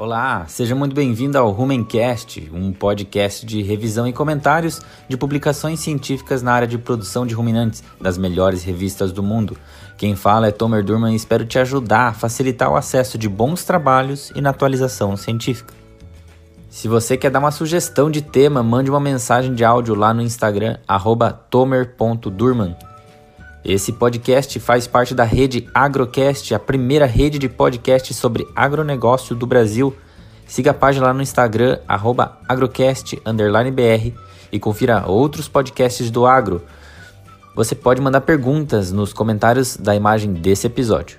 Olá, seja muito bem-vindo ao Rumencast, um podcast de revisão e comentários de publicações científicas na área de produção de ruminantes das melhores revistas do mundo. Quem fala é Tomer Durman e espero te ajudar a facilitar o acesso de bons trabalhos e na atualização científica. Se você quer dar uma sugestão de tema, mande uma mensagem de áudio lá no Instagram, tomer.durman. Esse podcast faz parte da rede Agrocast, a primeira rede de podcast sobre agronegócio do Brasil. Siga a página lá no Instagram, agrocast_br e confira outros podcasts do agro. Você pode mandar perguntas nos comentários da imagem desse episódio.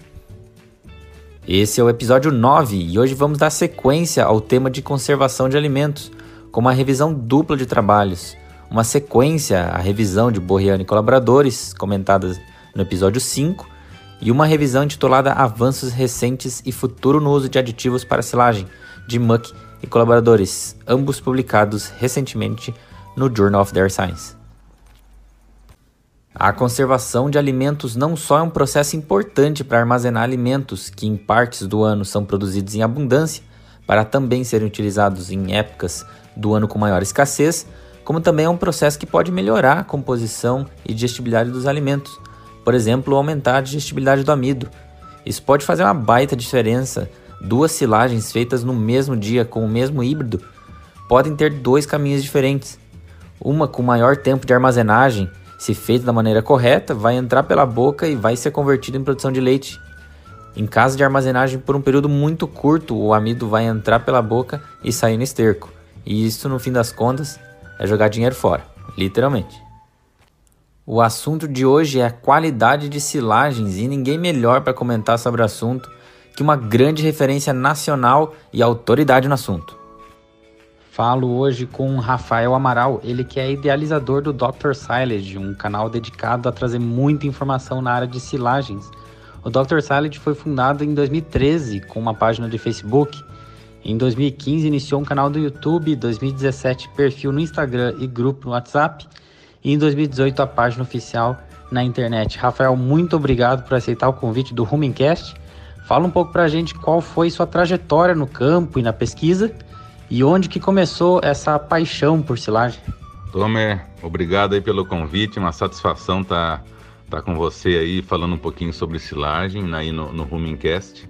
Esse é o episódio 9 e hoje vamos dar sequência ao tema de conservação de alimentos, com uma revisão dupla de trabalhos uma sequência, a revisão de Borriano e colaboradores, comentadas no episódio 5, e uma revisão intitulada Avanços Recentes e Futuro no Uso de Aditivos para Silagem, de Muck e colaboradores, ambos publicados recentemente no Journal of Their Science. A conservação de alimentos não só é um processo importante para armazenar alimentos que em partes do ano são produzidos em abundância, para também serem utilizados em épocas do ano com maior escassez, como também é um processo que pode melhorar a composição e digestibilidade dos alimentos, por exemplo, aumentar a digestibilidade do amido. Isso pode fazer uma baita diferença. Duas silagens feitas no mesmo dia com o mesmo híbrido podem ter dois caminhos diferentes. Uma com maior tempo de armazenagem, se feita da maneira correta, vai entrar pela boca e vai ser convertida em produção de leite. Em caso de armazenagem por um período muito curto, o amido vai entrar pela boca e sair no esterco. E isso, no fim das contas, é jogar dinheiro fora, literalmente. O assunto de hoje é a qualidade de silagens e ninguém melhor para comentar sobre o assunto que uma grande referência nacional e autoridade no assunto. Falo hoje com Rafael Amaral, ele que é idealizador do Dr. Silage, um canal dedicado a trazer muita informação na área de silagens. O Dr. Silage foi fundado em 2013 com uma página de Facebook em 2015 iniciou um canal do YouTube, 2017 perfil no Instagram e grupo no WhatsApp e em 2018 a página oficial na internet. Rafael, muito obrigado por aceitar o convite do Rumencast. Fala um pouco pra gente qual foi sua trajetória no campo e na pesquisa e onde que começou essa paixão por silagem. Tomer, obrigado aí pelo convite, uma satisfação estar tá, tá com você aí falando um pouquinho sobre silagem aí no, no Rumencast.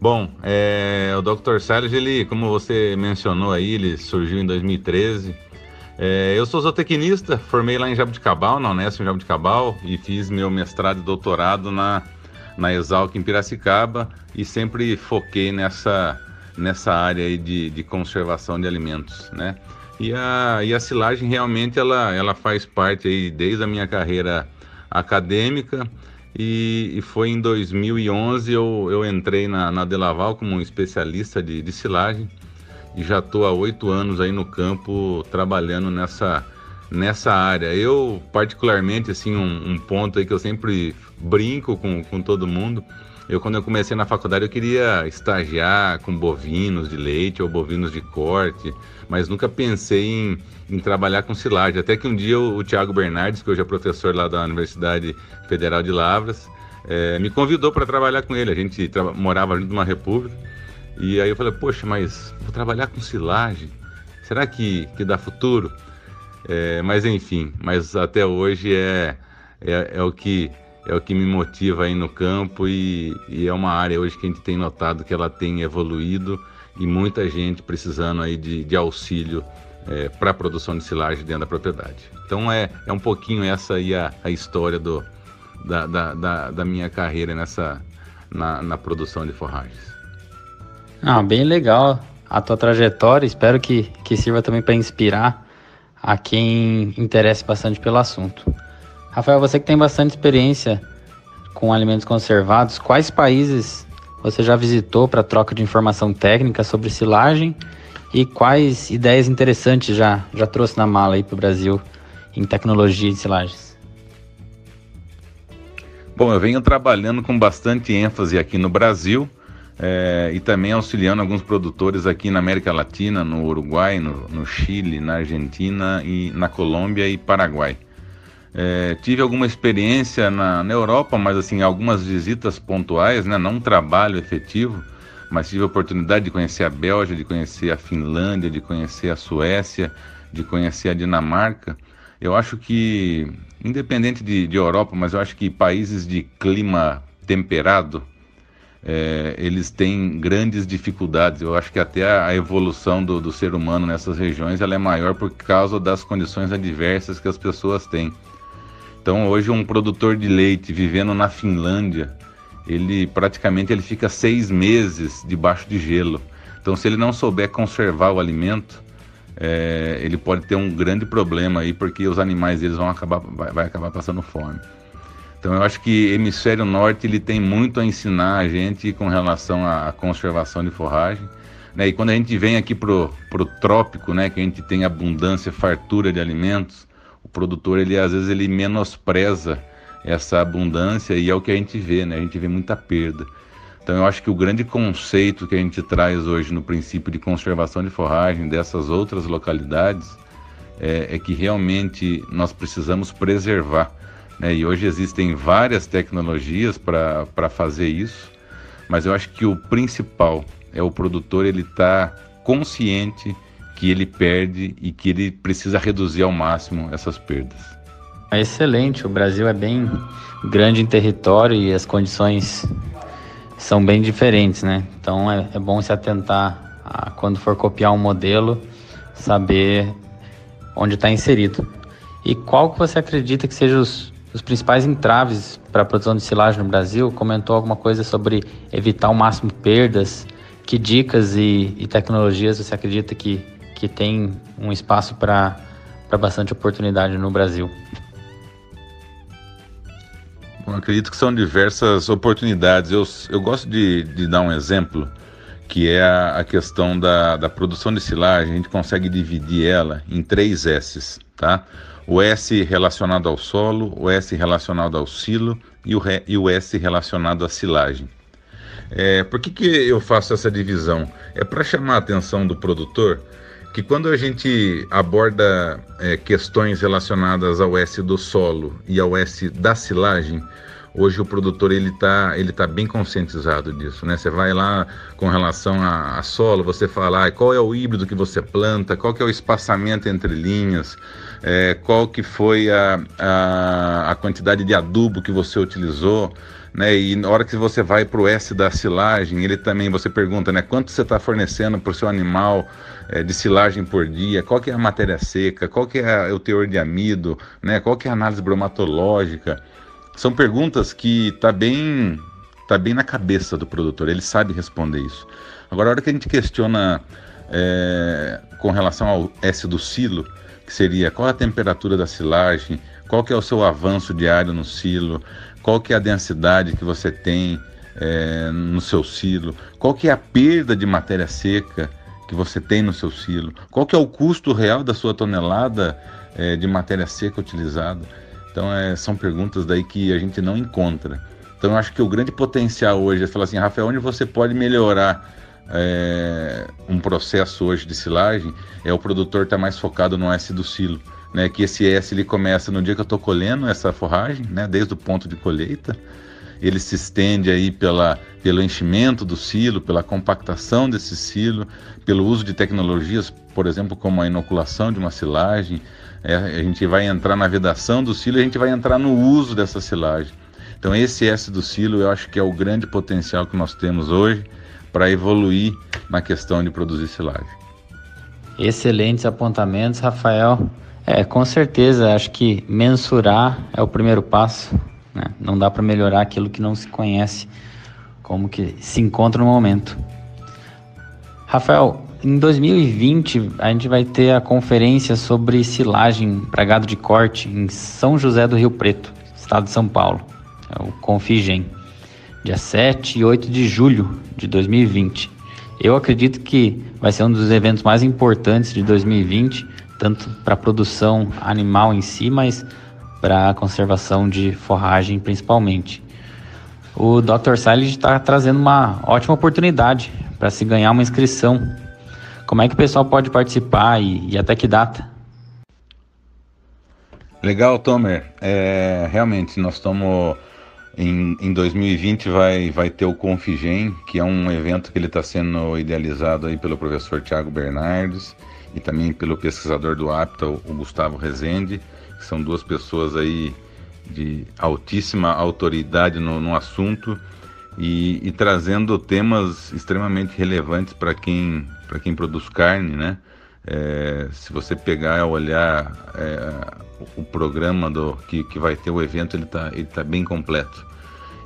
Bom, é, o Dr. Salles, ele, como você mencionou aí, ele surgiu em 2013. É, eu sou zootecnista, formei lá em Jabuticabal, na Unesp em Jabuticabal, e fiz meu mestrado e doutorado na, na Exalc em Piracicaba, e sempre foquei nessa, nessa área aí de, de conservação de alimentos, né? E a, e a silagem realmente ela, ela faz parte aí desde a minha carreira acadêmica, e, e, foi em 2011 eu, eu entrei na, na Delaval como um especialista de, de silagem e já estou há oito anos aí no campo trabalhando nessa, nessa área. Eu, particularmente, assim, um, um, ponto aí que eu sempre brinco com, com todo mundo, eu quando eu comecei na faculdade eu queria estagiar com bovinos de leite ou bovinos de corte, mas nunca pensei em, em trabalhar com silagem. Até que um dia o, o Tiago Bernardes, que hoje é professor lá da Universidade Federal de Lavras, é, me convidou para trabalhar com ele. A gente morava junto numa república. E aí eu falei, poxa, mas vou trabalhar com silagem. Será que, que dá futuro? É, mas enfim, mas até hoje é, é, é, o que é o que me motiva aí no campo e, e é uma área hoje que a gente tem notado que ela tem evoluído e muita gente precisando aí de, de auxílio é, para a produção de silagem dentro da propriedade. Então é, é um pouquinho essa aí a, a história do, da, da, da, da minha carreira nessa, na, na produção de forragens. Ah, bem legal a tua trajetória, espero que, que sirva também para inspirar a quem interesse bastante pelo assunto. Rafael, você que tem bastante experiência com alimentos conservados, quais países você já visitou para troca de informação técnica sobre silagem e quais ideias interessantes já, já trouxe na mala aí para o Brasil em tecnologia de silagens? Bom, eu venho trabalhando com bastante ênfase aqui no Brasil é, e também auxiliando alguns produtores aqui na América Latina, no Uruguai, no, no Chile, na Argentina e na Colômbia e Paraguai. É, tive alguma experiência na, na, Europa, mas assim algumas visitas pontuais, né, não trabalho efetivo, mas tive a oportunidade de conhecer a Bélgica, de conhecer a Finlândia, de conhecer a Suécia, de conhecer a Dinamarca. Eu acho que, independente de, de Europa, mas eu acho que países de clima temperado, é, eles têm grandes dificuldades. Eu acho que até a evolução do, do, ser humano nessas regiões ela é maior por causa das condições adversas que as pessoas têm. Então hoje um produtor de leite vivendo na Finlândia, ele praticamente ele fica seis meses debaixo de gelo. Então se ele não souber conservar o alimento, é, ele pode ter um grande problema aí porque os animais eles vão acabar vai, vai acabar passando fome. Então eu acho que hemisfério norte ele tem muito a ensinar a gente com relação à conservação de forragem. Né? E quando a gente vem aqui pro, pro trópico, né, que a gente tem abundância, fartura de alimentos, o produtor ele às vezes ele menospreza essa abundância e é o que a gente vê, né? A gente vê muita perda. Então eu acho que o grande conceito que a gente traz hoje no princípio de conservação de forragem dessas outras localidades é, é que realmente nós precisamos preservar né? E hoje existem várias tecnologias para fazer isso, mas eu acho que o principal é o produtor ele estar tá consciente que ele perde e que ele precisa reduzir ao máximo essas perdas. É excelente, o Brasil é bem grande em território e as condições são bem diferentes, né? Então é, é bom se atentar a, quando for copiar um modelo, saber onde está inserido. E qual que você acredita que sejam os, os principais entraves para a produção de silagem no Brasil, comentou alguma coisa sobre evitar ao máximo perdas. Que dicas e, e tecnologias você acredita que, que tem um espaço para bastante oportunidade no Brasil? Acredito que são diversas oportunidades. Eu, eu gosto de, de dar um exemplo, que é a, a questão da, da produção de silagem. A gente consegue dividir ela em três S's, tá? o S relacionado ao solo, o S relacionado ao silo e o, e o S relacionado à silagem. É, por que, que eu faço essa divisão? É para chamar a atenção do produtor que quando a gente aborda é, questões relacionadas ao S do solo e ao S da silagem, hoje o produtor ele está ele tá bem conscientizado disso, né? Você vai lá com relação a, a solo, você fala ah, qual é o híbrido que você planta, qual que é o espaçamento entre linhas, é, qual que foi a, a, a, quantidade de adubo que você utilizou, né? E na hora que você vai para o S da silagem, ele também você pergunta, né? Quanto você está fornecendo para o seu animal é, de silagem por dia? Qual que é a matéria seca? Qual que é o teor de amido? Né? Qual que é a análise bromatológica? São perguntas que tá bem tá bem na cabeça do produtor, ele sabe responder isso. Agora, a hora que a gente questiona é, com relação ao S do silo, que seria qual a temperatura da silagem, qual que é o seu avanço diário no silo, qual que é a densidade que você tem é, no seu silo, qual que é a perda de matéria seca que você tem no seu silo, qual que é o custo real da sua tonelada é, de matéria seca utilizada. Então, é, são perguntas daí que a gente não encontra. Então, eu acho que o grande potencial hoje é falar assim, Rafael, onde você pode melhorar é, um processo hoje de silagem é o produtor estar tá mais focado no S do silo. Né, que esse S ele começa no dia que eu estou colhendo essa forragem, né, desde o ponto de colheita, ele se estende aí pela, pelo enchimento do silo, pela compactação desse silo, pelo uso de tecnologias, por exemplo, como a inoculação de uma silagem, é, a gente vai entrar na vedação do silo a gente vai entrar no uso dessa silagem. Então esse S do silo eu acho que é o grande potencial que nós temos hoje para evoluir na questão de produzir silagem. Excelentes apontamentos, Rafael. É, com certeza, acho que mensurar é o primeiro passo. Né? Não dá para melhorar aquilo que não se conhece, como que se encontra no momento. Rafael, em 2020, a gente vai ter a conferência sobre silagem para gado de corte em São José do Rio Preto, estado de São Paulo. É o Configem, dia 7 e 8 de julho de 2020. Eu acredito que vai ser um dos eventos mais importantes de 2020, tanto para a produção animal em si, mas para a conservação de forragem principalmente. O Dr. Silage está trazendo uma ótima oportunidade para se ganhar uma inscrição como é que o pessoal pode participar e, e até que data? Legal, Tomer. É, realmente, nós estamos Em, em 2020 vai, vai ter o Configem, que é um evento que ele está sendo idealizado aí pelo professor Tiago Bernardes e também pelo pesquisador do APTA, o Gustavo Rezende, que são duas pessoas aí de altíssima autoridade no, no assunto e, e, trazendo temas extremamente relevantes para quem, quem produz carne, né? É, se você pegar e olhar é, o programa do que, que vai ter o evento, ele está ele tá bem completo.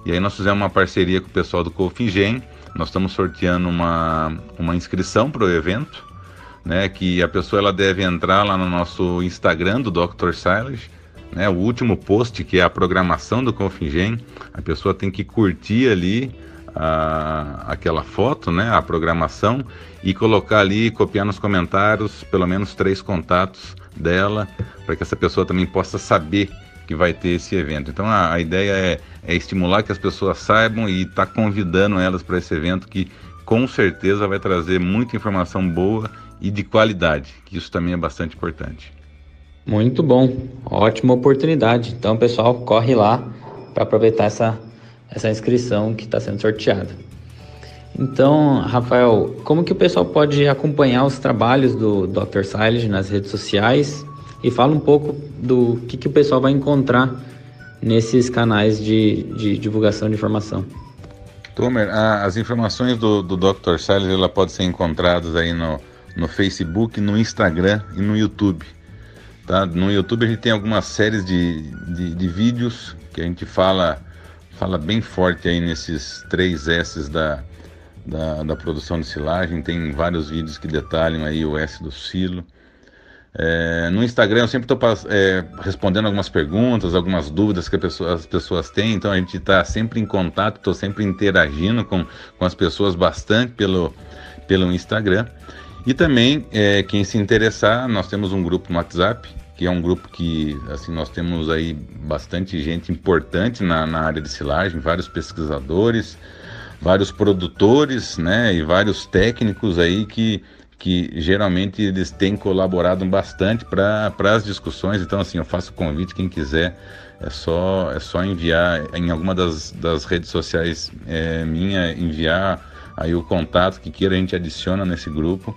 E aí nós fizemos uma parceria com o pessoal do Cofingen, nós estamos sorteando uma, uma inscrição para o evento, né, que a pessoa ela deve entrar lá no nosso Instagram do Dr. Silas, né, o último post que é a programação do Confingen, a pessoa tem que curtir ali a, aquela foto, né, a programação e colocar ali, copiar nos comentários pelo menos três contatos dela, para que essa pessoa também possa saber que vai ter esse evento. Então a, a ideia é, é, estimular que as pessoas saibam e estar tá convidando elas para esse evento que com certeza vai trazer muita informação boa e de qualidade, que isso também é bastante importante. Muito bom, ótima oportunidade. Então pessoal, corre lá para aproveitar essa, essa inscrição que está sendo sorteada. Então, Rafael, como que o pessoal pode acompanhar os trabalhos do Dr. Silage nas redes sociais e fala um pouco do que, que o pessoal vai encontrar nesses canais de, de divulgação de informação. Tomer, as informações do, do Dr. Salles ela pode ser encontradas aí no, no Facebook, no Instagram e no YouTube. Tá? No YouTube a gente tem algumas séries de, de, de vídeos que a gente fala, fala bem forte aí nesses três S's da, da, da produção de silagem. Tem vários vídeos que detalham aí o S do silo. É, no Instagram eu sempre estou é, respondendo algumas perguntas, algumas dúvidas que pessoa, as pessoas têm, então a gente está sempre em contato, estou sempre interagindo com, com as pessoas bastante pelo, pelo Instagram. E também, é, quem se interessar, nós temos um grupo no WhatsApp, que é um grupo que assim nós temos aí bastante gente importante na, na área de silagem, vários pesquisadores, vários produtores, né, e vários técnicos aí que que geralmente eles têm colaborado bastante para as discussões. Então, assim, eu faço convite, quem quiser, é só, é só enviar em alguma das, das redes sociais é, minha, enviar aí o contato que queira, a gente adiciona nesse grupo.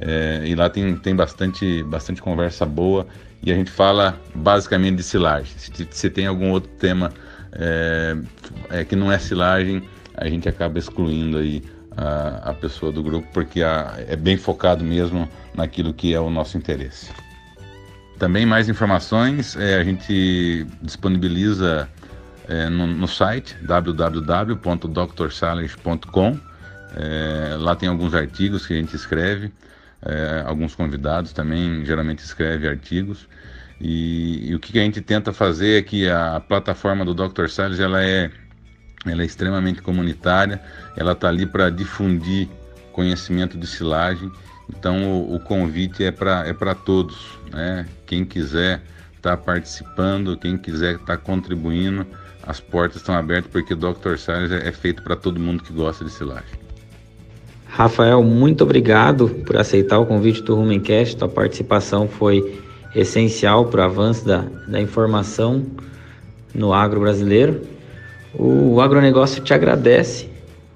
É, e lá tem, tem bastante, bastante conversa boa e a gente fala basicamente de silagem. Se, se tem algum outro tema é, é, que não é silagem, a gente acaba excluindo aí a, a pessoa do grupo, porque a, é bem focado mesmo naquilo que é o nosso interesse. Também mais informações é, a gente disponibiliza é, no, no, site www.drsilence.com. É, lá tem alguns artigos que a gente escreve, é, alguns convidados também geralmente escrevem artigos. E, e, o que a gente tenta fazer é que a plataforma do Dr. Salles ela é ela é extremamente comunitária, ela está ali para difundir conhecimento de silagem. Então o, o convite é para é todos, né? Quem quiser estar tá participando, quem quiser estar tá contribuindo, as portas estão abertas porque Dr. Salles é, é feito para todo mundo que gosta de silagem. Rafael, muito obrigado por aceitar o convite do Rumencast. Tua participação foi essencial para o avanço da, da informação no agro brasileiro. O agronegócio te agradece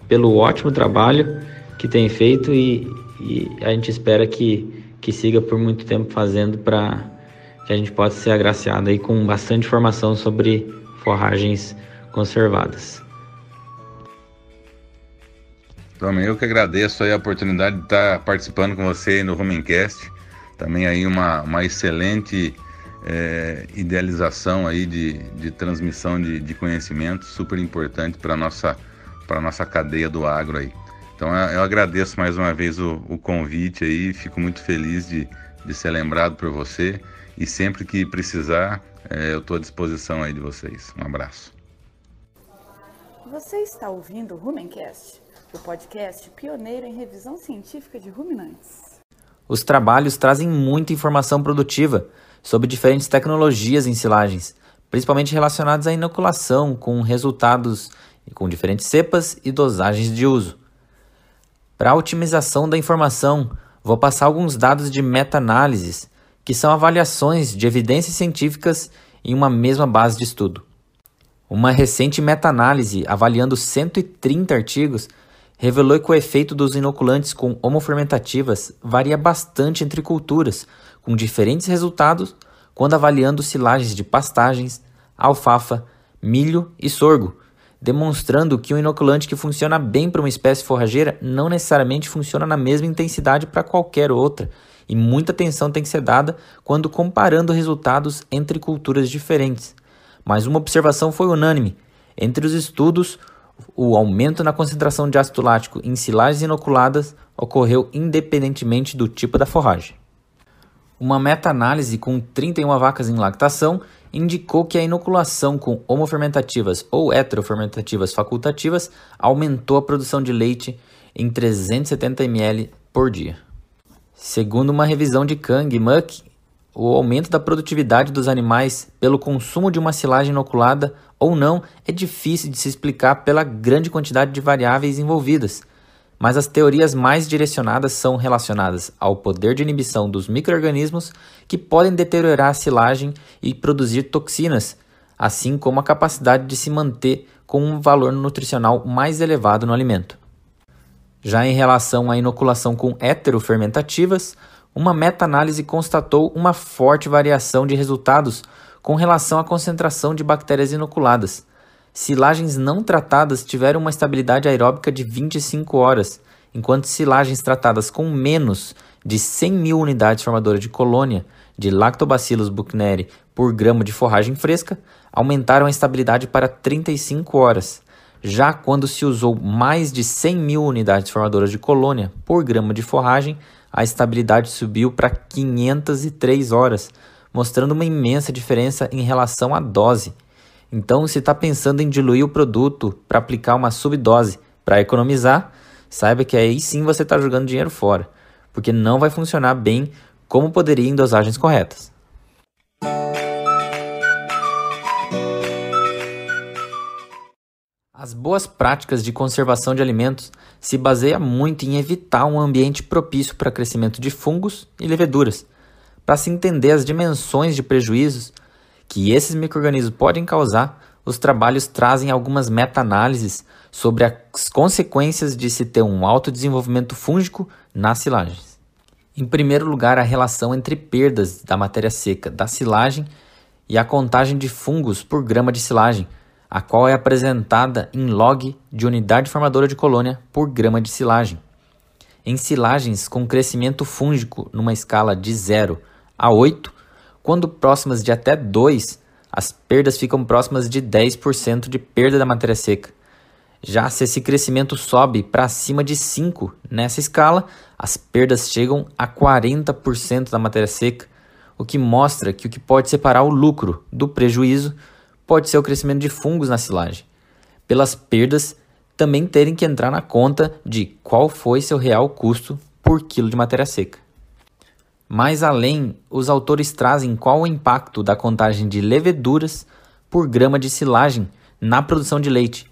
pelo ótimo trabalho que tem feito e, e a gente espera que, que siga por muito tempo fazendo para que a gente possa ser agraciado aí com bastante informação sobre forragens conservadas. Também eu que agradeço a oportunidade de estar participando com você no Rumencast. Também aí uma, uma excelente é, idealização aí de, de transmissão de, de conhecimento super importante para nossa para nossa cadeia do agro aí. Então eu agradeço mais uma vez o, o convite aí, fico muito feliz de, de ser lembrado por você e sempre que precisar é, eu estou à disposição aí de vocês. Um abraço. Você está ouvindo o Rumencast, o podcast pioneiro em revisão científica de ruminantes. Os trabalhos trazem muita informação produtiva sobre diferentes tecnologias em silagens, principalmente relacionadas à inoculação, com resultados com diferentes cepas e dosagens de uso. Para a otimização da informação, vou passar alguns dados de meta-análises, que são avaliações de evidências científicas em uma mesma base de estudo. Uma recente meta-análise avaliando 130 artigos revelou que o efeito dos inoculantes com homofermentativas varia bastante entre culturas, com diferentes resultados quando avaliando silagens de pastagens, alfafa, milho e sorgo, demonstrando que um inoculante que funciona bem para uma espécie forrageira não necessariamente funciona na mesma intensidade para qualquer outra, e muita atenção tem que ser dada quando comparando resultados entre culturas diferentes. Mas uma observação foi unânime: entre os estudos, o aumento na concentração de ácido lático em silagens inoculadas ocorreu independentemente do tipo da forragem. Uma meta-análise com 31 vacas em lactação indicou que a inoculação com homofermentativas ou heterofermentativas facultativas aumentou a produção de leite em 370 ml por dia. Segundo uma revisão de Kang e Muck, o aumento da produtividade dos animais pelo consumo de uma silagem inoculada ou não é difícil de se explicar pela grande quantidade de variáveis envolvidas, mas as teorias mais direcionadas são relacionadas ao poder de inibição dos microorganismos que podem deteriorar a silagem e produzir toxinas, assim como a capacidade de se manter com um valor nutricional mais elevado no alimento. Já em relação à inoculação com heterofermentativas, uma meta-análise constatou uma forte variação de resultados com relação à concentração de bactérias inoculadas, Silagens não tratadas tiveram uma estabilidade aeróbica de 25 horas, enquanto silagens tratadas com menos de 100 mil unidades formadoras de colônia de Lactobacillus buchneri por grama de forragem fresca aumentaram a estabilidade para 35 horas. Já quando se usou mais de 100 mil unidades formadoras de colônia por grama de forragem, a estabilidade subiu para 503 horas, mostrando uma imensa diferença em relação à dose. Então, se está pensando em diluir o produto para aplicar uma subdose para economizar, saiba que aí sim você está jogando dinheiro fora, porque não vai funcionar bem como poderia em dosagens corretas. As boas práticas de conservação de alimentos se baseiam muito em evitar um ambiente propício para crescimento de fungos e leveduras. Para se entender as dimensões de prejuízos, que esses microrganismos podem causar, os trabalhos trazem algumas meta-análises sobre as consequências de se ter um alto desenvolvimento fúngico nas silagens. Em primeiro lugar, a relação entre perdas da matéria seca da silagem e a contagem de fungos por grama de silagem, a qual é apresentada em log de unidade formadora de colônia por grama de silagem. Em silagens com crescimento fúngico numa escala de 0 a 8, quando próximas de até 2, as perdas ficam próximas de 10% de perda da matéria seca. Já se esse crescimento sobe para acima de 5 nessa escala, as perdas chegam a 40% da matéria seca, o que mostra que o que pode separar o lucro do prejuízo pode ser o crescimento de fungos na silagem. Pelas perdas, também terem que entrar na conta de qual foi seu real custo por quilo de matéria seca. Mais além, os autores trazem qual o impacto da contagem de leveduras por grama de silagem na produção de leite.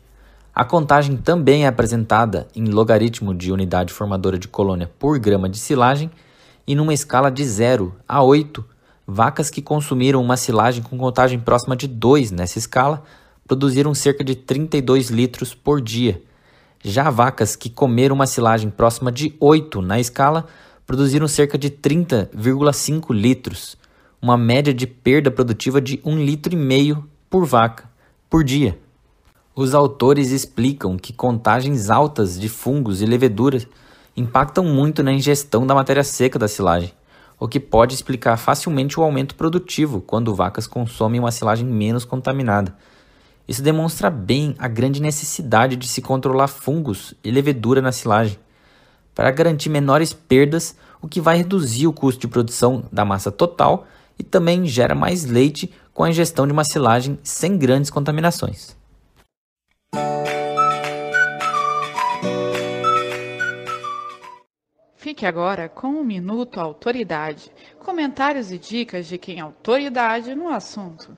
A contagem também é apresentada em logaritmo de unidade formadora de colônia por grama de silagem e numa escala de 0 a 8. Vacas que consumiram uma silagem com contagem próxima de 2 nessa escala produziram cerca de 32 litros por dia. Já vacas que comeram uma silagem próxima de 8 na escala produziram cerca de 30,5 litros, uma média de perda produtiva de 1,5 litro por vaca por dia. Os autores explicam que contagens altas de fungos e leveduras impactam muito na ingestão da matéria seca da silagem, o que pode explicar facilmente o aumento produtivo quando vacas consomem uma silagem menos contaminada. Isso demonstra bem a grande necessidade de se controlar fungos e levedura na silagem para garantir menores perdas, o que vai reduzir o custo de produção da massa total e também gera mais leite com a ingestão de uma silagem sem grandes contaminações. Fique agora com um minuto autoridade, comentários e dicas de quem é autoridade no assunto.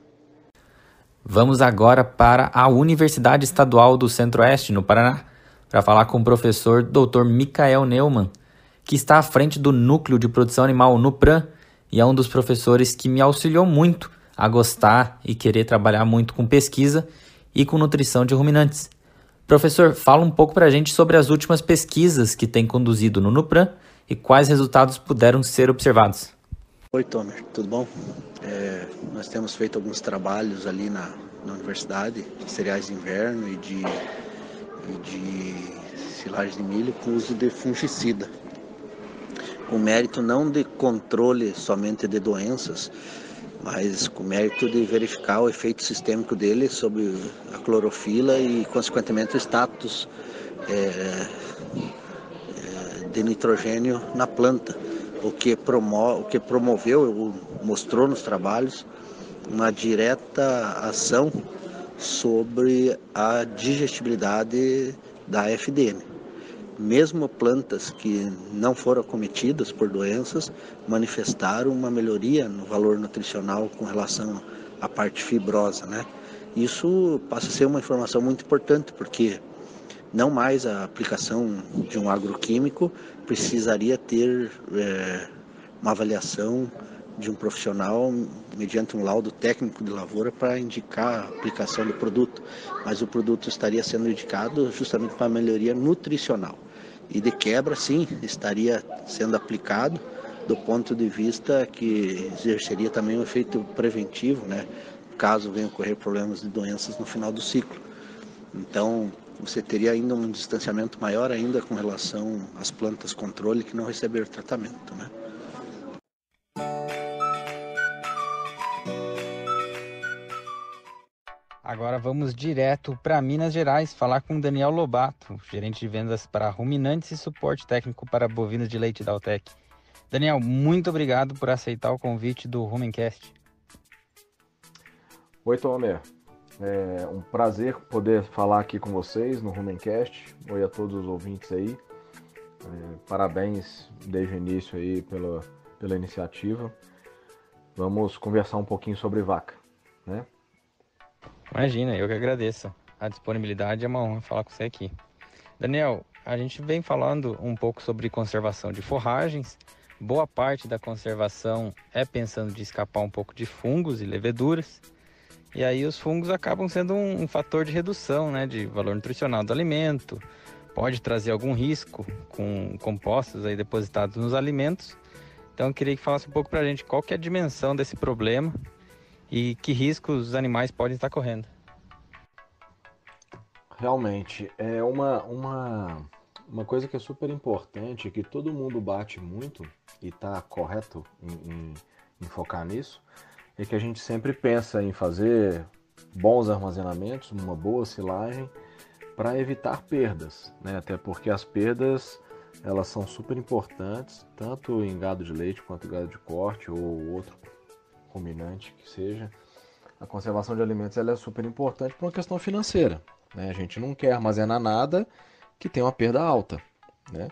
Vamos agora para a Universidade Estadual do Centro-Oeste, no Paraná para falar com o professor Dr. Michael Neumann, que está à frente do Núcleo de Produção Animal NUPRAN e é um dos professores que me auxiliou muito a gostar e querer trabalhar muito com pesquisa e com nutrição de ruminantes. Professor, fala um pouco para a gente sobre as últimas pesquisas que tem conduzido no Nupran e quais resultados puderam ser observados. Oi, Tomer, tudo bom? É, nós temos feito alguns trabalhos ali na, na universidade, de cereais de inverno e de, e de silagem de milho com uso de fungicida. Com mérito não de controle somente de doenças, mas com mérito de verificar o efeito sistêmico dele sobre a clorofila e, consequentemente, o status é, é, de nitrogênio na planta, o que, promo o que promoveu, mostrou nos trabalhos, uma direta ação sobre a digestibilidade da FDM mesmo plantas que não foram acometidas por doenças manifestaram uma melhoria no valor nutricional com relação à parte fibrosa, né? Isso passa a ser uma informação muito importante porque não mais a aplicação de um agroquímico precisaria ter é, uma avaliação de um profissional mediante um laudo técnico de lavoura para indicar a aplicação do produto, mas o produto estaria sendo indicado justamente para melhoria nutricional. E de quebra, sim, estaria sendo aplicado do ponto de vista que exerceria também um efeito preventivo, né, caso venham ocorrer problemas de doenças no final do ciclo. Então, você teria ainda um distanciamento maior ainda com relação às plantas controle que não receberam tratamento, né? Agora vamos direto para Minas Gerais falar com Daniel Lobato, gerente de vendas para ruminantes e suporte técnico para bovinos de leite da Altec. Daniel, muito obrigado por aceitar o convite do Rumencast. Oi, Tomer. É um prazer poder falar aqui com vocês no Rumencast. Oi a todos os ouvintes aí. É, parabéns desde o início aí pela, pela iniciativa. Vamos conversar um pouquinho sobre vaca, né? Imagina, eu que agradeço. A disponibilidade é uma honra falar com você aqui. Daniel, a gente vem falando um pouco sobre conservação de forragens. Boa parte da conservação é pensando de escapar um pouco de fungos e leveduras. E aí os fungos acabam sendo um, um fator de redução né, de valor nutricional do alimento. Pode trazer algum risco com compostos aí depositados nos alimentos. Então eu queria que falasse um pouco para a gente qual que é a dimensão desse problema e que riscos os animais podem estar correndo. Realmente, é uma, uma, uma coisa que é super importante, que todo mundo bate muito, e está correto em, em, em focar nisso, é que a gente sempre pensa em fazer bons armazenamentos, uma boa silagem, para evitar perdas, né? Até porque as perdas elas são super importantes, tanto em gado de leite quanto gado de corte ou outro ruminante que seja, a conservação de alimentos ela é super importante para uma questão financeira. Né? A gente não quer armazenar nada que tenha uma perda alta. Né?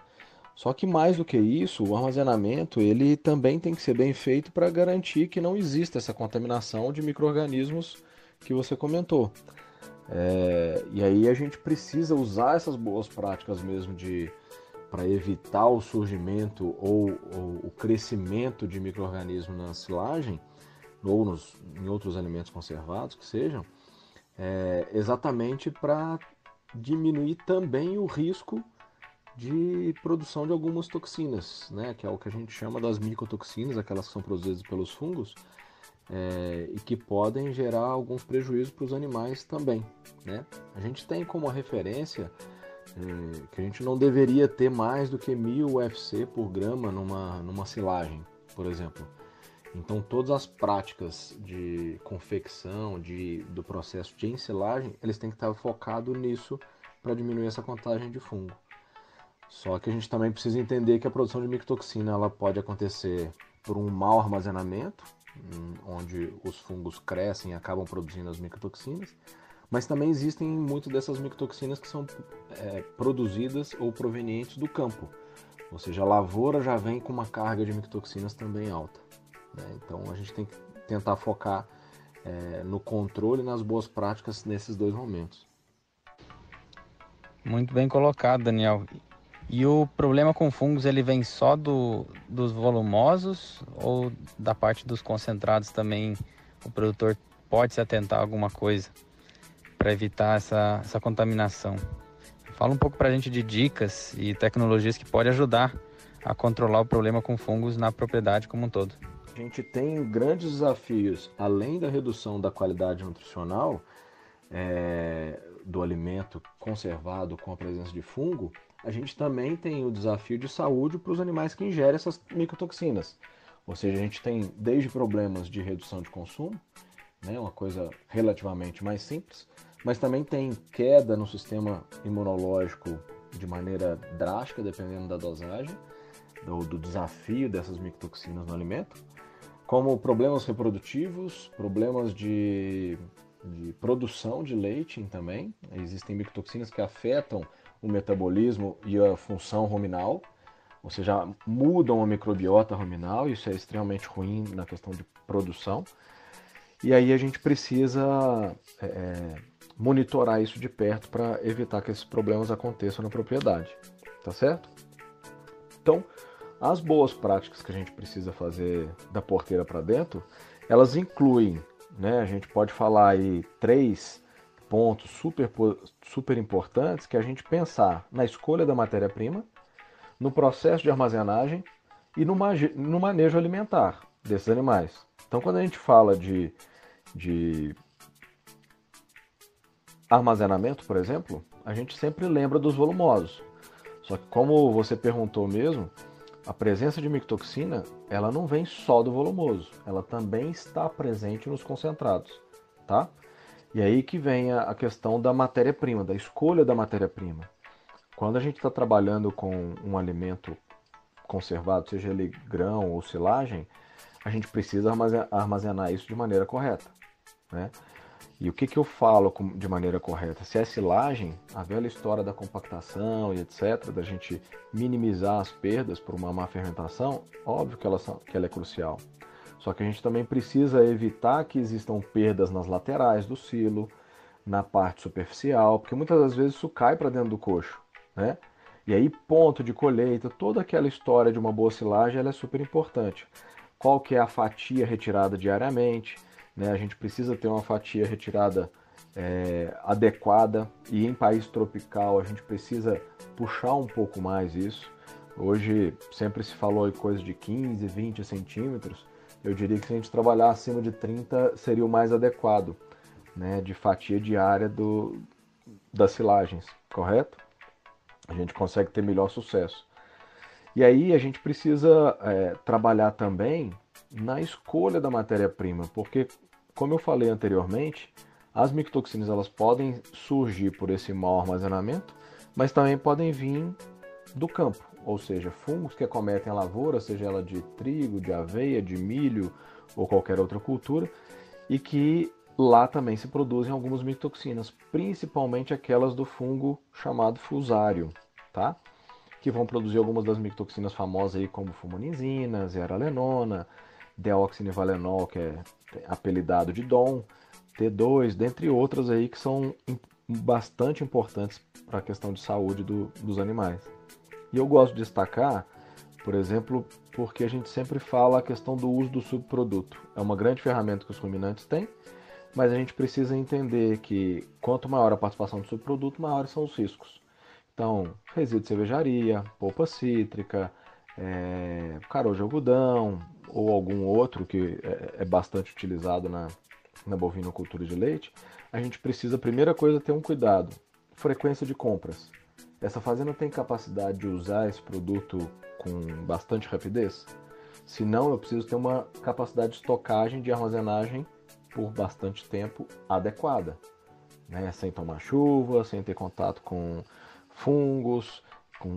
Só que mais do que isso, o armazenamento ele também tem que ser bem feito para garantir que não exista essa contaminação de micro-organismos que você comentou. É, e aí a gente precisa usar essas boas práticas mesmo de para evitar o surgimento ou, ou o crescimento de micro-organismos na silagem ou nos, em outros alimentos conservados que sejam, é, exatamente para diminuir também o risco de produção de algumas toxinas, né, que é o que a gente chama das micotoxinas, aquelas que são produzidas pelos fungos, é, e que podem gerar alguns prejuízos para os animais também. Né? A gente tem como referência é, que a gente não deveria ter mais do que 1000 UFC por grama numa, numa silagem, por exemplo. Então todas as práticas de confecção, de, do processo de ensilagem, eles têm que estar focados nisso para diminuir essa contagem de fungo. Só que a gente também precisa entender que a produção de micotoxina ela pode acontecer por um mau armazenamento, hum, onde os fungos crescem e acabam produzindo as micotoxinas, mas também existem muitas dessas micotoxinas que são é, produzidas ou provenientes do campo, ou seja, a lavoura já vem com uma carga de micotoxinas também alta. Né? Então a gente tem que tentar focar é, no controle e nas boas práticas nesses dois momentos. Muito bem colocado, Daniel. E o problema com fungos ele vem só do, dos volumosos ou da parte dos concentrados também o produtor pode se atentar a alguma coisa? para evitar essa, essa contaminação. Fala um pouco para a gente de dicas e tecnologias que podem ajudar a controlar o problema com fungos na propriedade como um todo. A gente tem grandes desafios, além da redução da qualidade nutricional é, do alimento conservado com a presença de fungo, a gente também tem o desafio de saúde para os animais que ingerem essas micotoxinas. Ou seja, a gente tem desde problemas de redução de consumo, né, uma coisa relativamente mais simples, mas também tem queda no sistema imunológico de maneira drástica, dependendo da dosagem, do, do desafio dessas micotoxinas no alimento, como problemas reprodutivos, problemas de, de produção de leite também. Existem micotoxinas que afetam o metabolismo e a função ruminal, ou seja, mudam a microbiota ruminal, isso é extremamente ruim na questão de produção. E aí a gente precisa é, é monitorar isso de perto para evitar que esses problemas aconteçam na propriedade, tá certo? Então, as boas práticas que a gente precisa fazer da porteira para dentro, elas incluem, né, a gente pode falar aí três pontos super, super importantes que a gente pensar na escolha da matéria-prima, no processo de armazenagem e no, no manejo alimentar desses animais. Então, quando a gente fala de, de armazenamento, por exemplo, a gente sempre lembra dos volumosos. Só que como você perguntou mesmo, a presença de micotoxina, ela não vem só do volumoso, ela também está presente nos concentrados, tá? E aí que vem a questão da matéria-prima, da escolha da matéria-prima. Quando a gente está trabalhando com um alimento conservado, seja ele grão ou silagem, a gente precisa armazenar isso de maneira correta. Né? E o que, que eu falo de maneira correta? Se é silagem, a velha história da compactação e etc., da gente minimizar as perdas por uma má fermentação, óbvio que ela, que ela é crucial. Só que a gente também precisa evitar que existam perdas nas laterais do silo, na parte superficial, porque muitas das vezes isso cai para dentro do coxo né? E aí ponto de colheita, toda aquela história de uma boa silagem, ela é super importante. Qual que é a fatia retirada diariamente, né? A gente precisa ter uma fatia retirada é, adequada e em país tropical a gente precisa puxar um pouco mais isso. Hoje sempre se falou em coisa de 15, 20 centímetros. Eu diria que se a gente trabalhar acima de 30 seria o mais adequado, né, de fatia diária do, das silagens, correto? a gente consegue ter melhor sucesso. E aí a gente precisa é, trabalhar também na escolha da matéria-prima, porque, como eu falei anteriormente, as micotoxinas elas podem surgir por esse mau armazenamento, mas também podem vir do campo, ou seja, fungos que acometem a lavoura, seja ela de trigo, de aveia, de milho ou qualquer outra cultura, e que lá também se produzem algumas micotoxinas, principalmente aquelas do fungo chamado fusário, tá? Que vão produzir algumas das micotoxinas famosas aí, como fumonizina, zeralenona, deoxinivalenol, que é apelidado de DOM, T2, dentre outras aí que são bastante importantes para a questão de saúde do, dos animais. E eu gosto de destacar, por exemplo, porque a gente sempre fala a questão do uso do subproduto. É uma grande ferramenta que os ruminantes têm, mas a gente precisa entender que quanto maior a participação do subproduto, maiores são os riscos. Então, resíduo de cervejaria, polpa cítrica, é, caroço de algodão ou algum outro que é, é bastante utilizado na, na bovinocultura de leite, a gente precisa, primeira coisa, ter um cuidado. Frequência de compras. Essa fazenda tem capacidade de usar esse produto com bastante rapidez? Se não, eu preciso ter uma capacidade de estocagem, de armazenagem por bastante tempo adequada. Né? Sem tomar chuva, sem ter contato com fungos, com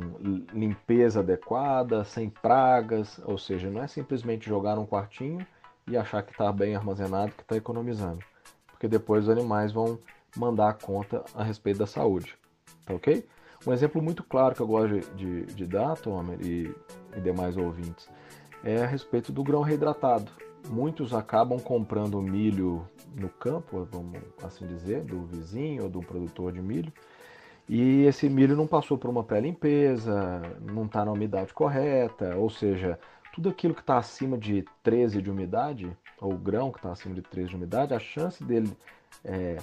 limpeza adequada, sem pragas, ou seja, não é simplesmente jogar num quartinho e achar que está bem armazenado, que está economizando, porque depois os animais vão mandar a conta a respeito da saúde, tá ok? Um exemplo muito claro que eu gosto de, de, de dar, Tomer e, e demais ouvintes, é a respeito do grão reidratado. Muitos acabam comprando milho no campo, vamos assim dizer, do vizinho ou do produtor de milho, e esse milho não passou por uma pré-limpeza, não está na umidade correta, ou seja, tudo aquilo que está acima de 13 de umidade, ou o grão que está acima de 13 de umidade, a chance dele é,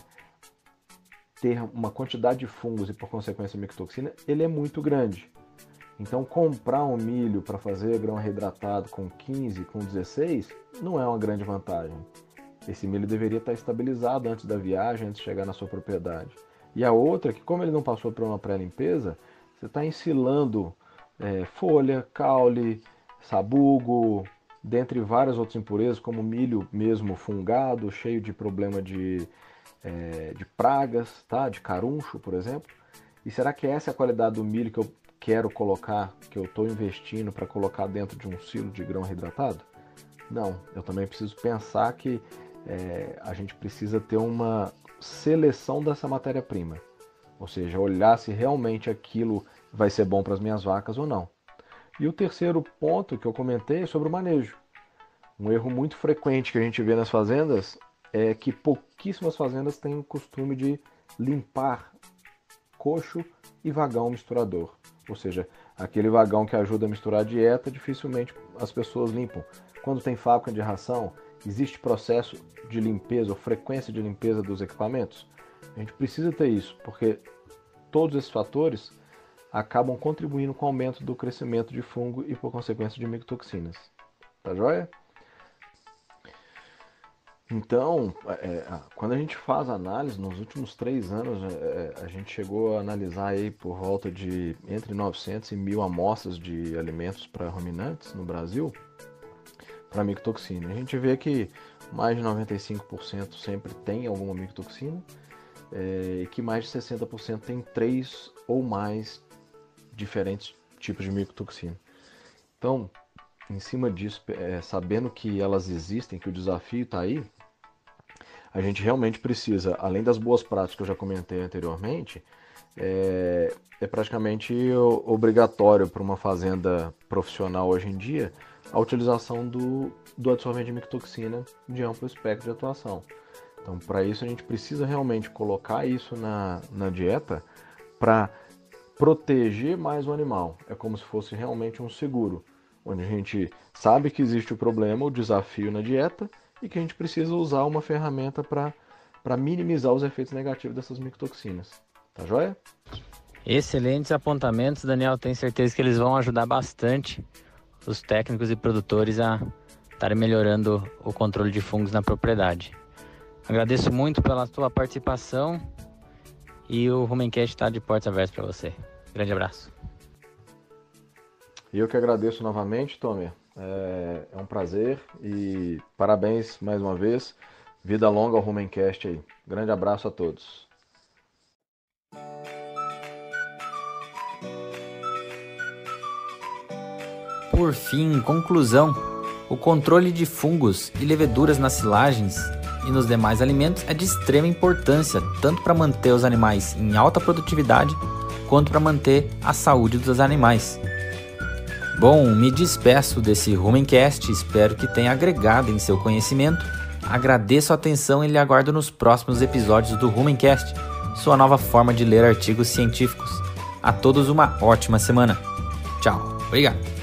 ter uma quantidade de fungos e por consequência micotoxina, ele é muito grande. Então comprar um milho para fazer grão reidratado com 15, com 16, não é uma grande vantagem. Esse milho deveria estar estabilizado antes da viagem, antes de chegar na sua propriedade. E a outra que, como ele não passou por uma pré-limpeza, você está ensilando é, folha, caule, sabugo, dentre várias outras impurezas, como milho mesmo fungado, cheio de problema de, é, de pragas, tá? de caruncho, por exemplo. E será que essa é a qualidade do milho que eu quero colocar, que eu estou investindo para colocar dentro de um silo de grão reidratado? Não, eu também preciso pensar que é, a gente precisa ter uma seleção dessa matéria-prima. Ou seja, olhar se realmente aquilo vai ser bom para as minhas vacas ou não. E o terceiro ponto que eu comentei é sobre o manejo. Um erro muito frequente que a gente vê nas fazendas é que pouquíssimas fazendas têm o costume de limpar coxo e vagão misturador. Ou seja, aquele vagão que ajuda a misturar a dieta, dificilmente as pessoas limpam. Quando tem fábrica de ração, existe processo de limpeza ou frequência de limpeza dos equipamentos? A gente precisa ter isso, porque todos esses fatores acabam contribuindo com o aumento do crescimento de fungo e, por consequência, de micotoxinas. Tá joia? Então, é, quando a gente faz análise, nos últimos três anos, é, a gente chegou a analisar aí por volta de entre 900 e 1000 amostras de alimentos para ruminantes no Brasil para micotoxina. A gente vê que mais de 95% sempre tem alguma micotoxina é, e que mais de 60% tem três ou mais diferentes tipos de micotoxina. Então, em cima disso, é, sabendo que elas existem, que o desafio está aí, a gente realmente precisa, além das boas práticas que eu já comentei anteriormente, é, é praticamente obrigatório para uma fazenda profissional hoje em dia a utilização do, do de micotoxina de amplo espectro de atuação. Então, para isso, a gente precisa realmente colocar isso na, na dieta para proteger mais o animal. É como se fosse realmente um seguro, onde a gente sabe que existe o problema, o desafio na dieta e que a gente precisa usar uma ferramenta para minimizar os efeitos negativos dessas micotoxinas. Tá joia? Excelentes apontamentos, Daniel. Tenho certeza que eles vão ajudar bastante os técnicos e produtores a estarem melhorando o controle de fungos na propriedade. Agradeço muito pela tua participação e o Rumencast está de portas abertas para você. Grande abraço. E eu que agradeço novamente, Tomer. É, é, um prazer e parabéns mais uma vez. Vida longa ao Rumencast aí. Grande abraço a todos. Por fim, em conclusão, o controle de fungos e leveduras nas silagens e nos demais alimentos é de extrema importância, tanto para manter os animais em alta produtividade quanto para manter a saúde dos animais. Bom, me despeço desse Rumencast, espero que tenha agregado em seu conhecimento. Agradeço a atenção e lhe aguardo nos próximos episódios do Rumencast, sua nova forma de ler artigos científicos. A todos uma ótima semana. Tchau. Obrigado.